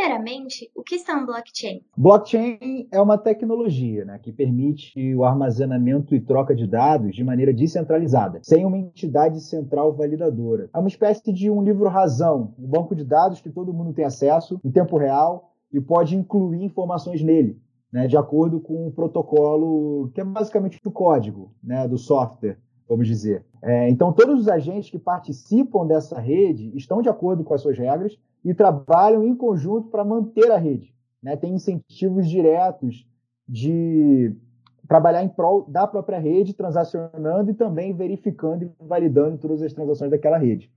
Primeiramente, o que são blockchains? Blockchain é uma tecnologia né, que permite o armazenamento e troca de dados de maneira descentralizada, sem uma entidade central validadora. É uma espécie de um livro-razão, um banco de dados que todo mundo tem acesso em tempo real e pode incluir informações nele, né, de acordo com o protocolo, que é basicamente o código né, do software, vamos dizer. É, então, todos os agentes que participam dessa rede estão de acordo com as suas regras e trabalham em conjunto para manter a rede. Né? Tem incentivos diretos de trabalhar em prol da própria rede, transacionando e também verificando e validando todas as transações daquela rede.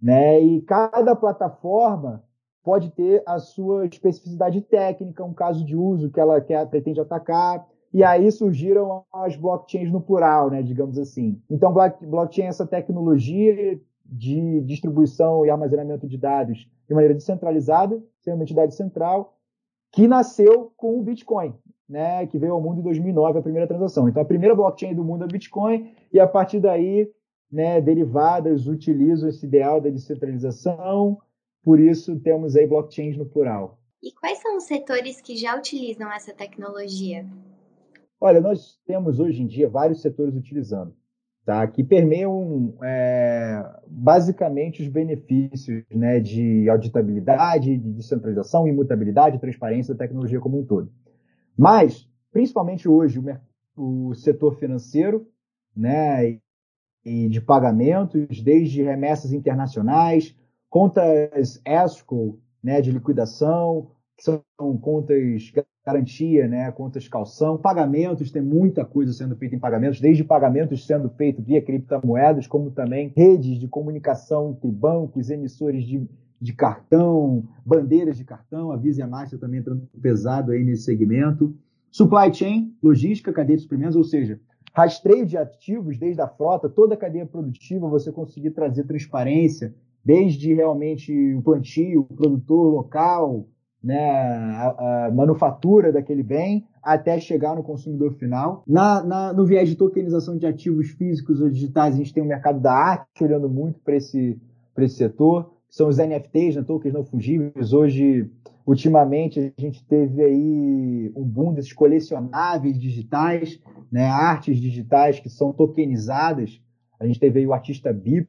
Né? E cada plataforma pode ter a sua especificidade técnica, um caso de uso que ela quer, pretende atacar, e aí surgiram as blockchains no plural, né, digamos assim. Então, blockchain é essa tecnologia de distribuição e armazenamento de dados de maneira descentralizada, sem uma entidade central, que nasceu com o Bitcoin, né, que veio ao mundo em 2009, a primeira transação. Então, a primeira blockchain do mundo é o Bitcoin, e a partir daí, né, derivadas utilizam esse ideal da descentralização, por isso temos aí blockchains no plural. E quais são os setores que já utilizam essa tecnologia? Olha, nós temos hoje em dia vários setores utilizando tá? que permeiam é, basicamente os benefícios né, de auditabilidade, de descentralização, imutabilidade, transparência da tecnologia como um todo. Mas, principalmente hoje, o, o setor financeiro né, e de pagamentos, desde remessas internacionais, contas escrow né, de liquidação, que são contas garantia, né, contas calção, pagamentos, tem muita coisa sendo feita em pagamentos, desde pagamentos sendo feitos via criptomoedas, como também redes de comunicação entre bancos, emissores de, de cartão, bandeiras de cartão, a Visa e a Master também entrando pesado aí nesse segmento. Supply chain, logística, cadeia de suprimentos, ou seja, rastreio de ativos desde a frota, toda a cadeia produtiva, você conseguir trazer transparência, desde realmente o plantio, o produtor local, né, a, a, manufatura daquele bem até chegar no consumidor final. Na, na, no viés de tokenização de ativos físicos ou digitais, a gente tem o mercado da arte olhando muito para esse, esse setor, são os NFTs, né, tokens não fungíveis. Hoje, ultimamente, a gente teve aí um boom desses colecionáveis digitais, né, artes digitais que são tokenizadas. A gente teve aí o artista Beeple,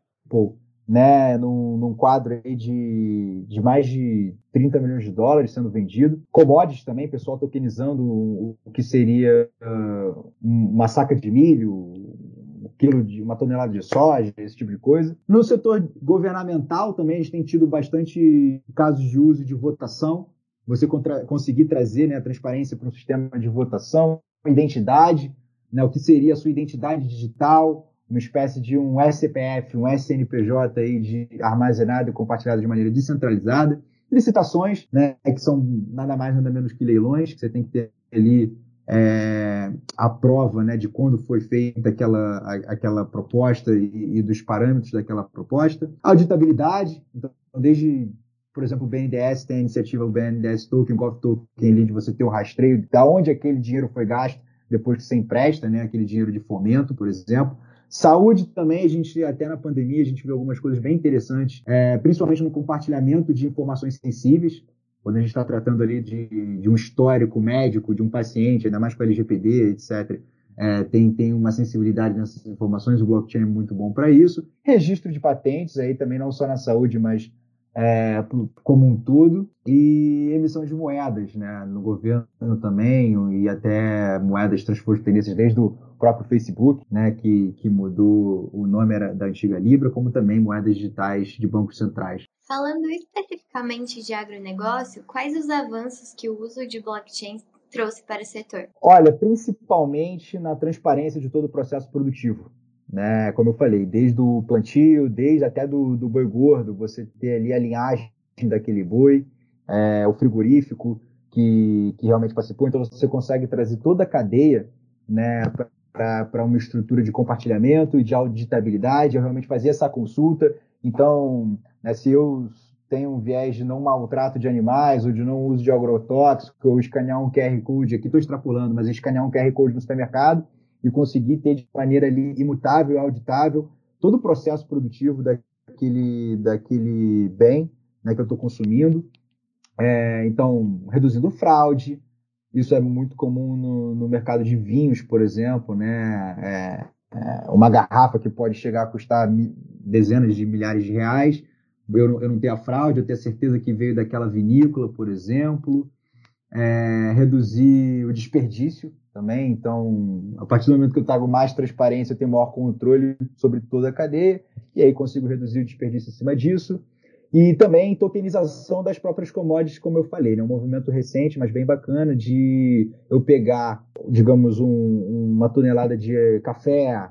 né, num, num quadro de, de mais de 30 milhões de dólares sendo vendido. Commodities também, pessoal tokenizando o, o que seria uh, uma saca de milho, um quilo de uma tonelada de soja, esse tipo de coisa. No setor governamental também a gente tem tido bastante casos de uso de votação. Você contra, conseguir trazer né, a transparência para um sistema de votação, identidade, né, o que seria a sua identidade digital, uma espécie de um SPF, um SNPJ aí de armazenado e compartilhado de maneira descentralizada. Licitações, né, que são nada mais nada menos que leilões, que você tem que ter ali é, a prova né, de quando foi feita aquela, a, aquela proposta e, e, dos parâmetros daquela proposta. Auditabilidade, então, desde, por exemplo, o BNDES tem a iniciativa o BNDES Token, Gov Token, ali, de você ter o rastreio de onde aquele dinheiro foi gasto depois que você empresta, né, aquele dinheiro de fomento, por exemplo. Saúde também, a gente, até na pandemia, a gente viu algumas coisas bem interessantes, é, principalmente no compartilhamento de informações sensíveis, quando a gente está tratando ali de, de, um histórico médico de um paciente, ainda mais com LGPD, etc. É, tem, tem uma sensibilidade nessas informações, o blockchain é muito bom para isso. Registro de patentes, aí também não só na saúde, mas é, como um todo, e emissão de moedas, né, no governo também, e até moedas transfronteiriças desde o próprio Facebook, né, que, que mudou o nome era da antiga Libra, como também moedas digitais de bancos centrais. Falando especificamente de agronegócio, quais os avanços que o uso de blockchain trouxe para o setor? Olha, principalmente na transparência de todo o processo produtivo né? Como eu falei, desde o plantio, desde até do, do boi gordo, você ter ali a linhagem daquele boi, é, o frigorífico que, que realmente participou, então você consegue trazer toda a cadeia, né? Para uma estrutura de compartilhamento e de auditabilidade, eu realmente fazer essa consulta. Então, né, se eu tenho um viés de não maltrato de animais ou de não uso de agrotóxico, ou escanear um QR Code, aqui estou extrapolando, mas escanear um QR Code no supermercado, e conseguir ter de maneira ali imutável, auditável, todo o processo produtivo daquele, daquele bem né, que eu estou consumindo. É, então, reduzindo fraude, isso é muito comum no, no mercado de vinhos, por exemplo, né? É, é, uma garrafa que pode chegar a custar dezenas de milhares de reais, eu, eu não tenho a fraude, eu tenho a certeza que veio daquela vinícola, por exemplo. É, reduzir o desperdício também. Então, a partir do momento que eu trago mais transparência, eu tenho maior controle sobre toda a cadeia, e aí consigo reduzir o desperdício em cima disso. E também tokenização das próprias commodities, como eu falei, né? um movimento recente, mas bem bacana, de eu pegar, digamos, um, uma tonelada de café,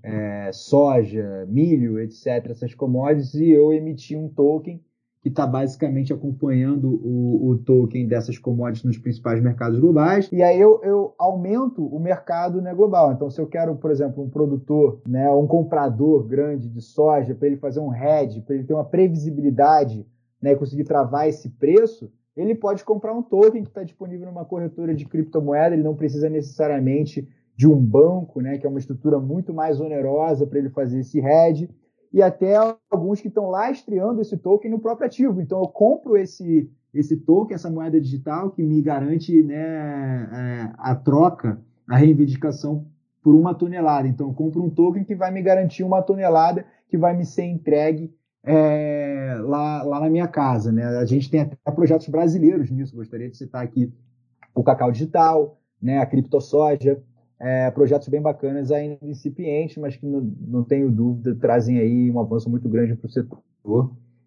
é, soja, milho, etc., essas commodities, e eu emitir um token que está basicamente acompanhando o, o, token dessas commodities nos principais mercados globais. E aí eu, eu, aumento o mercado né, global. Então, se eu quero, por exemplo, um produtor, né, um comprador grande de soja, para ele fazer um hedge, para ele ter uma previsibilidade né, e conseguir travar esse preço, ele pode comprar um token que está disponível numa corretora de criptomoeda, ele não precisa necessariamente de um banco, né, que é uma estrutura muito mais onerosa para ele fazer esse hedge e até alguns que estão lastreando esse token no próprio ativo. Então, eu compro esse, esse token, essa moeda digital, que me garante né, é, a troca, a reivindicação por uma tonelada. Então, eu compro um token que vai me garantir uma tonelada que vai me ser entregue é, lá, lá na minha casa. Né? A gente tem até projetos brasileiros nisso. Gostaria de citar aqui o Cacau Digital, né, a CryptoSoja, é, projetos bem bacanas ainda incipientes, mas que não, não tenho dúvida trazem aí um avanço muito grande para o setor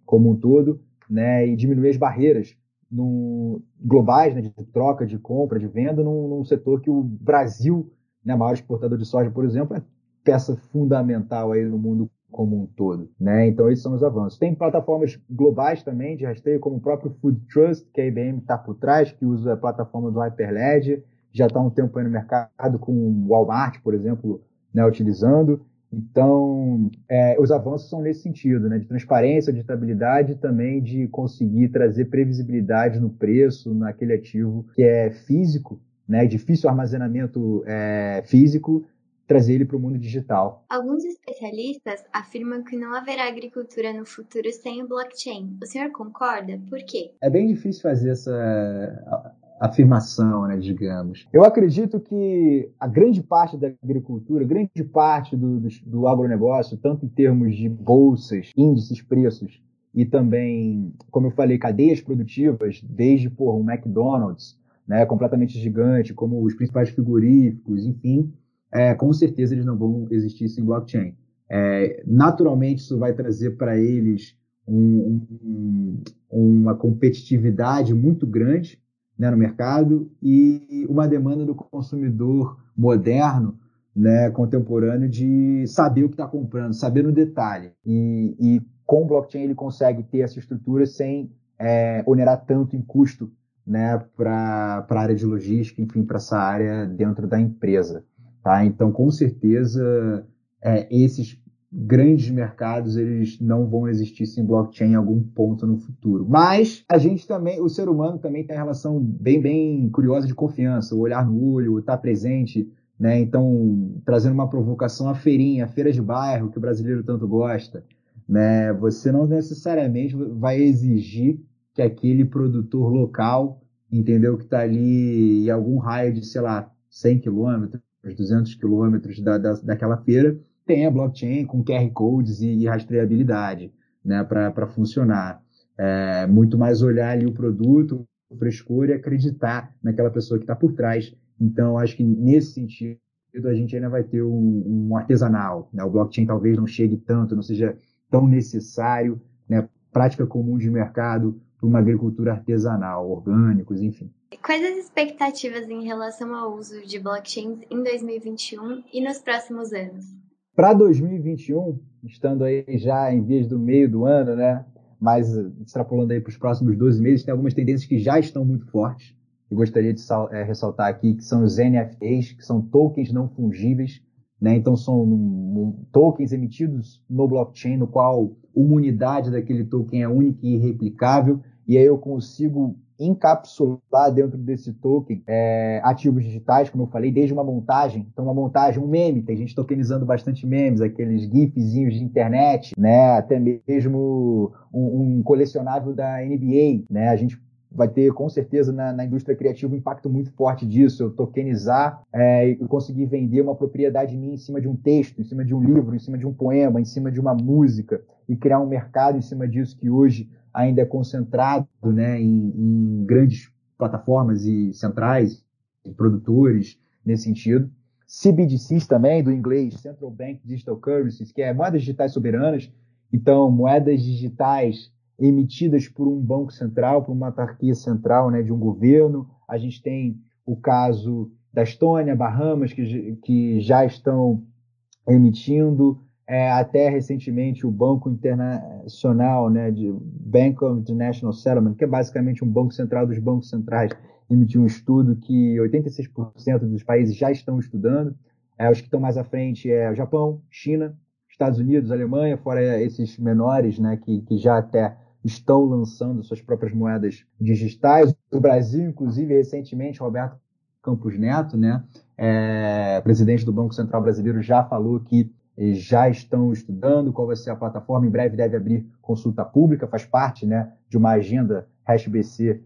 como um todo, né, e diminuir as barreiras no, globais né, de troca, de compra, de venda, num, num setor que o Brasil, né, maior exportador de soja, por exemplo, é peça fundamental aí no mundo como um todo, né? Então esses são os avanços. Tem plataformas globais também de rastreio, como o próprio Food Trust, que a IBM está por trás, que usa a plataforma do Hyperledger, já está um tempo aí no mercado, com o Walmart, por exemplo, né, utilizando. Então, é, os avanços são nesse sentido, né, de transparência, de estabilidade e também de conseguir trazer previsibilidade no preço, naquele ativo que é físico, né, difícil armazenamento é, físico, trazer ele para o mundo digital. Alguns especialistas afirmam que não haverá agricultura no futuro sem o blockchain. O senhor concorda? Por quê? É bem difícil fazer essa afirmação, né, digamos. Eu acredito que a grande parte da agricultura, grande parte do, do, do agronegócio, tanto em termos de bolsas, índices, preços, e também, como eu falei, cadeias produtivas, desde por um McDonald's, né, completamente gigante, como os principais frigoríficos, enfim, é, com certeza eles não vão existir sem blockchain. É, naturalmente, isso vai trazer para eles um, um, uma competitividade muito grande né, no mercado e uma demanda do consumidor moderno, né, contemporâneo, de saber o que está comprando, saber no detalhe. E, e, com o blockchain ele consegue ter essa estrutura sem é, onerar tanto em custo né, para a área de logística, enfim, para essa área dentro da empresa. Tá? Então, com certeza, é, esses grandes mercados eles não vão existir sem blockchain em algum ponto no futuro. Mas a gente também, o ser humano também tem uma relação bem bem curiosa de confiança, o olhar no olho, estar tá presente, né? Então, trazendo uma provocação à feirinha, a feira de bairro que o brasileiro tanto gosta, né? Você não necessariamente vai exigir que aquele produtor local, entendeu, que está ali em algum raio de, sei lá, 100 quilômetros, 200 quilômetros da, da, daquela feira, tem a blockchain com QR codes e, e rastreabilidade né, para funcionar. É, muito mais olhar ali o produto, a frescura e acreditar naquela pessoa que está por trás. Então, acho que nesse sentido a gente ainda vai ter um, um artesanal. Né? O blockchain talvez não chegue tanto, não seja tão necessário, né? prática comum de mercado para uma agricultura artesanal, orgânicos, enfim. Quais as expectativas em relação ao uso de blockchains em 2021 e nos próximos anos? Para 2021, estando aí já em vias do meio do ano, né? Mas extrapolando aí para os próximos 12 meses, tem algumas tendências que já estão muito fortes. Eu gostaria de é, ressaltar aqui que são os NFTs, que são tokens não fungíveis, né? Então são um, um, tokens emitidos no blockchain, no qual uma unidade daquele token é única e irreplicável, e aí eu consigo encapsular dentro desse token é, ativos digitais, como eu falei, desde uma montagem, então uma montagem, um meme, tem gente tokenizando bastante memes, aqueles gifzinhos de internet, né, até mesmo um, um colecionável da NBA, né, a gente vai ter com certeza na, na, indústria criativa um impacto muito forte disso. Eu tokenizar é, e conseguir vender uma propriedade minha em cima de um texto, em cima de um livro, em cima de um poema, em cima de uma música e criar um mercado em cima disso que hoje ainda é concentrado né, em, em grandes plataformas e centrais, e produtores nesse sentido. CBDCs também, do inglês Central Bank Digital Currencies, que é moedas digitais soberanas. Então, moedas digitais emitidas por um banco central, por uma autarquia central né, de um governo. A gente tem o caso da Estônia, Bahamas, que, que já estão emitindo. É, até recentemente o Banco Internacional, né, de Bank of International Settlement, que é basicamente um banco central dos bancos centrais, emitiu um estudo que 86% dos países já estão estudando. É, os que estão mais à frente é Japão, China, Estados Unidos, Alemanha, fora esses menores, né, que, que já até estão lançando suas próprias moedas digitais. O Brasil, inclusive, recentemente, Roberto Campos Neto, né, é, presidente do Banco Central Brasileiro, já falou que já estão estudando qual vai ser a plataforma. Em breve deve abrir consulta pública, faz parte né, de uma agenda HashBC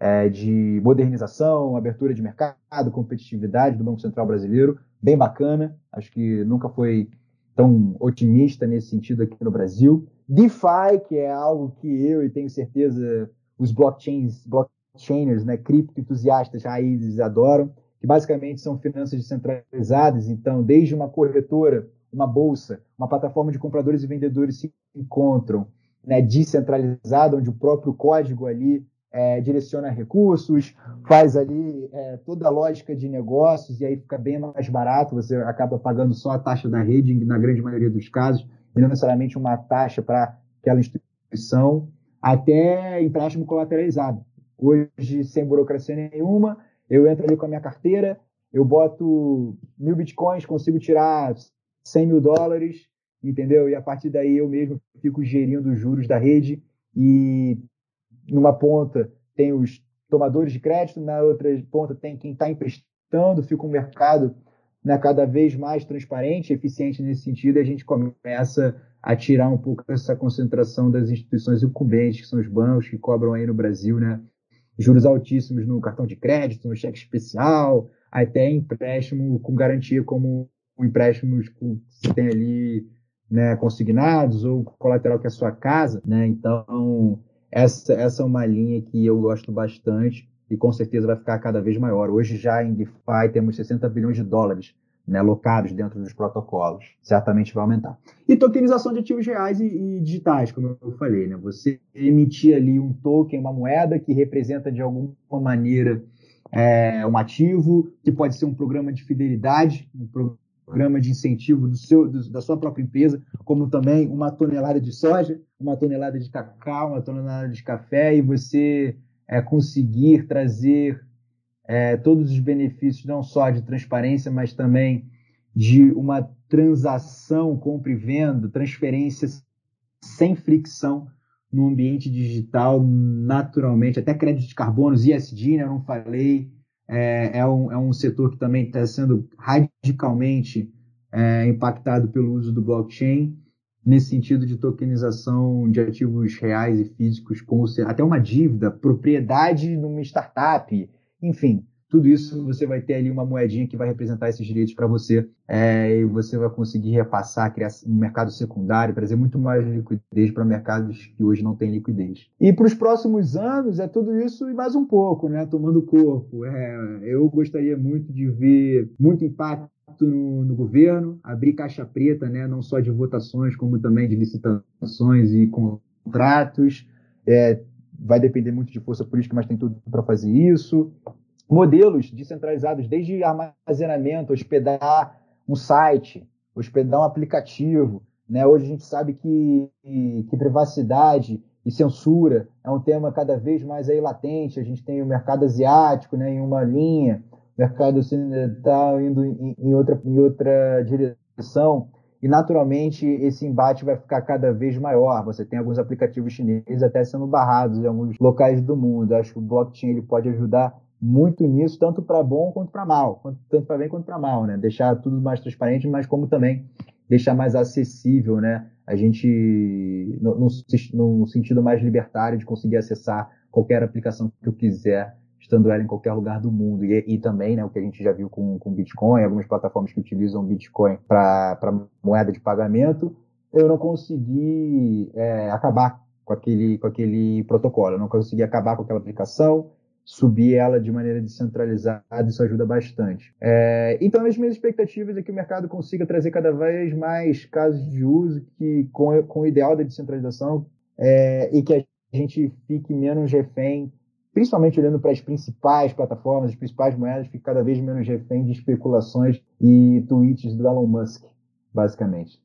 é, de modernização, abertura de mercado, competitividade do Banco Central Brasileiro. Bem bacana, acho que nunca foi tão otimista nesse sentido aqui no Brasil. DeFi, que é algo que eu e tenho certeza os blockchains, blockchainers, né, cripto entusiastas raízes adoram, que basicamente são finanças descentralizadas, então desde uma corretora, uma bolsa, uma plataforma de compradores e vendedores se encontram, né, descentralizada, onde o próprio código ali é, direciona recursos, faz ali é, toda a lógica de negócios e aí fica bem mais barato, você acaba pagando só a taxa da rede, na grande maioria dos casos, e não necessariamente uma taxa para aquela instituição, até empréstimo colateralizado. Hoje, sem burocracia nenhuma, eu entro ali com a minha carteira, eu boto mil bitcoins, consigo tirar 100 mil dólares, entendeu? E a partir daí eu mesmo fico gerindo os juros da rede e numa ponta tem os tomadores de crédito, na outra ponta tem quem está emprestando, fica um mercado né, cada vez mais transparente, eficiente nesse sentido, e a gente começa a tirar um pouco essa concentração das instituições incumbentes, que são os bancos que cobram aí no Brasil, né, juros altíssimos no cartão de crédito, no cheque especial, até empréstimo com garantia como empréstimos que você tem ali né, consignados ou colateral que é a sua casa, né? Então essa, essa é uma linha que eu gosto bastante e com certeza vai ficar cada vez maior. Hoje já em DeFi temos 60 bilhões de dólares né, alocados dentro dos protocolos. Certamente vai aumentar. E tokenização de ativos reais e, e, digitais, como eu falei. Né? Você emitir ali um token, uma moeda que representa de alguma maneira é, um ativo, que pode ser um programa de fidelidade, um programa de incentivo do seu, do, da sua própria empresa, como também uma tonelada de soja, uma tonelada de cacau, uma tonelada de café, e você é, conseguir trazer é, todos os benefícios, não só de transparência, mas também de uma transação, compra e venda, transferência sem fricção no ambiente digital, naturalmente, até crédito de carbonos, ISD, né, eu não falei, é, é, um, é um setor que também está sendo radicalmente é, impactado pelo uso do blockchain nesse sentido de tokenização de ativos reais e físicos, como até uma dívida, propriedade numa startup, enfim, tudo isso você vai ter ali uma moedinha que vai representar esses direitos para você é, e você vai conseguir repassar, criar um mercado secundário, trazer muito mais liquidez para mercados que hoje não têm liquidez. E para os próximos anos é tudo isso e mais um pouco, né? Tomando corpo. É, eu gostaria muito de ver muito impacto no, no, governo, abrir caixa preta, né, não só de votações, como também de licitações e contratos. É, vai depender muito de força política, mas tem tudo para fazer isso. Modelos descentralizados, desde armazenamento, hospedar um site, hospedar um aplicativo. Né? Hoje a gente sabe que, que privacidade e censura é um tema cada vez mais aí latente. A gente tem o mercado asiático né, em uma linha, mercado ocidental indo em, em, outra, em outra direção, e naturalmente esse embate vai ficar cada vez maior. Você tem alguns aplicativos chineses até sendo barrados em alguns locais do mundo. Acho que o blockchain ele pode ajudar muito nisso, tanto para bom quanto para mal, tanto para bem quanto para mal, né? Deixar tudo mais transparente, mas como também deixar mais acessível, né? A gente, no sentido mais libertário de conseguir acessar qualquer aplicação que eu quiser, estando ela em qualquer lugar do mundo. E, e também, né, o que a gente já viu com, com Bitcoin, algumas plataformas que utilizam Bitcoin para moeda de pagamento, eu não consegui é, acabar com aquele, com aquele protocolo, eu não consegui acabar com aquela aplicação, subir ela de maneira descentralizada, isso ajuda bastante. É, então, as minhas expectativas é que o mercado consiga trazer cada vez mais casos de uso que, com, com o ideal da descentralização é, e que a gente fique menos refém, principalmente olhando para as principais plataformas, as principais moedas, fique cada vez menos refém de especulações e tweets do Elon Musk, basicamente.